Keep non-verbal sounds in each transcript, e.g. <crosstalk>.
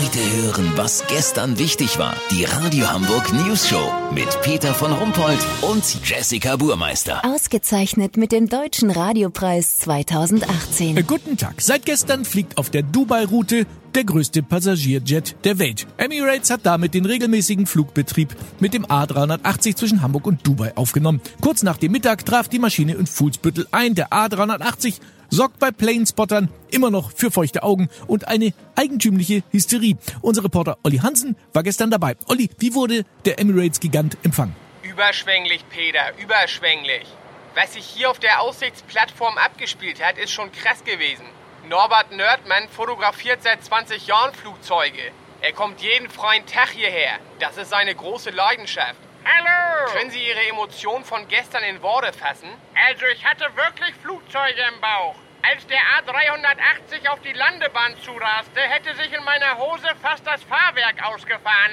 Heute hören, was gestern wichtig war. Die Radio Hamburg News Show mit Peter von Rumpold und Jessica Burmeister. Ausgezeichnet mit dem Deutschen Radiopreis 2018. Äh, guten Tag. Seit gestern fliegt auf der Dubai-Route der größte Passagierjet der Welt. Emirates hat damit den regelmäßigen Flugbetrieb mit dem A380 zwischen Hamburg und Dubai aufgenommen. Kurz nach dem Mittag traf die Maschine in Fuhlsbüttel ein. Der A380 sorgt bei Planespottern immer noch für feuchte Augen und eine eigentümliche Hysterie. Unser Reporter Olli Hansen war gestern dabei. Olli, wie wurde der Emirates-Gigant empfangen? Überschwänglich, Peter, überschwänglich. Was sich hier auf der Aussichtsplattform abgespielt hat, ist schon krass gewesen. Norbert Nerdmann fotografiert seit 20 Jahren Flugzeuge. Er kommt jeden freien Tag hierher. Das ist seine große Leidenschaft. Hallo! Können Sie Ihre Emotionen von gestern in Worte fassen? Also ich hatte wirklich Flugzeuge im Bauch. Als der A380 auf die Landebahn zuraste, hätte sich in meiner Hose fast das Fahrwerk ausgefahren.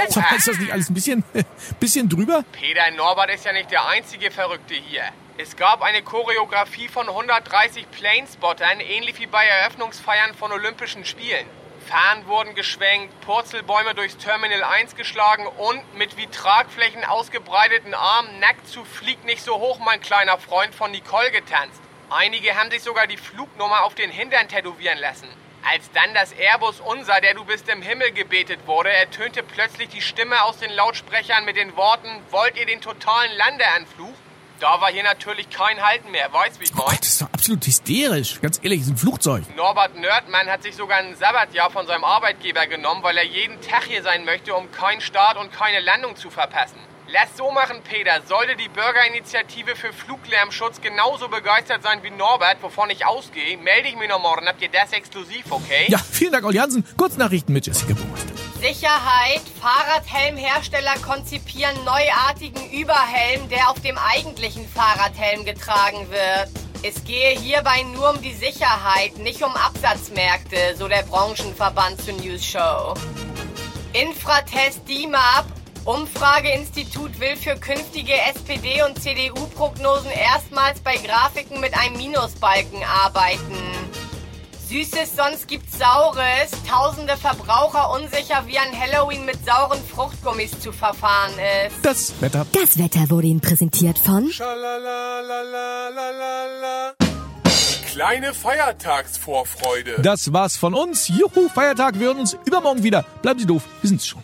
Oh Gott, ist das nicht alles ein bisschen, <laughs> bisschen drüber? Peter Norbert ist ja nicht der einzige Verrückte hier. Es gab eine Choreografie von 130 Planespottern, ähnlich wie bei Eröffnungsfeiern von Olympischen Spielen. Fahnen wurden geschwenkt, Purzelbäume durchs Terminal 1 geschlagen und mit wie Tragflächen ausgebreiteten Armen nackt zu Flieg nicht so hoch, mein kleiner Freund, von Nicole getanzt. Einige haben sich sogar die Flugnummer auf den Hintern tätowieren lassen. Als dann das Airbus Unser, der du bist im Himmel gebetet wurde, ertönte plötzlich die Stimme aus den Lautsprechern mit den Worten, wollt ihr den totalen Landeanflug? Da war hier natürlich kein Halten mehr, weißt wie ich mein? Gott, das ist doch absolut hysterisch. Ganz ehrlich, das ist ein Flugzeug. Norbert Nerdmann hat sich sogar ein Sabbatjahr von seinem Arbeitgeber genommen, weil er jeden Tag hier sein möchte, um keinen Start und keine Landung zu verpassen. Lass so machen, Peter. Sollte die Bürgerinitiative für Fluglärmschutz genauso begeistert sein wie Norbert, wovon ich ausgehe, melde ich mich noch morgen. Habt ihr das exklusiv, okay? Ja, vielen Dank, Olli Hansen. Kurznachrichten mit Jessica Burmeister. Sicherheit. Fahrradhelmhersteller konzipieren neuartigen Überhelm, der auf dem eigentlichen Fahrradhelm getragen wird. Es gehe hierbei nur um die Sicherheit, nicht um Absatzmärkte, so der Branchenverband zur News Show. Infratest DIMAP. Umfrageinstitut will für künftige SPD- und CDU-Prognosen erstmals bei Grafiken mit einem Minusbalken arbeiten. Süßes, sonst gibt's Saures. Tausende Verbraucher unsicher, wie an Halloween mit sauren Fruchtgummis zu verfahren ist. Das Wetter. Das Wetter wurde Ihnen präsentiert von Kleine Feiertagsvorfreude. Das war's von uns. Juhu, Feiertag. Wir hören uns übermorgen wieder. Bleiben Sie doof. Wir sind's schon.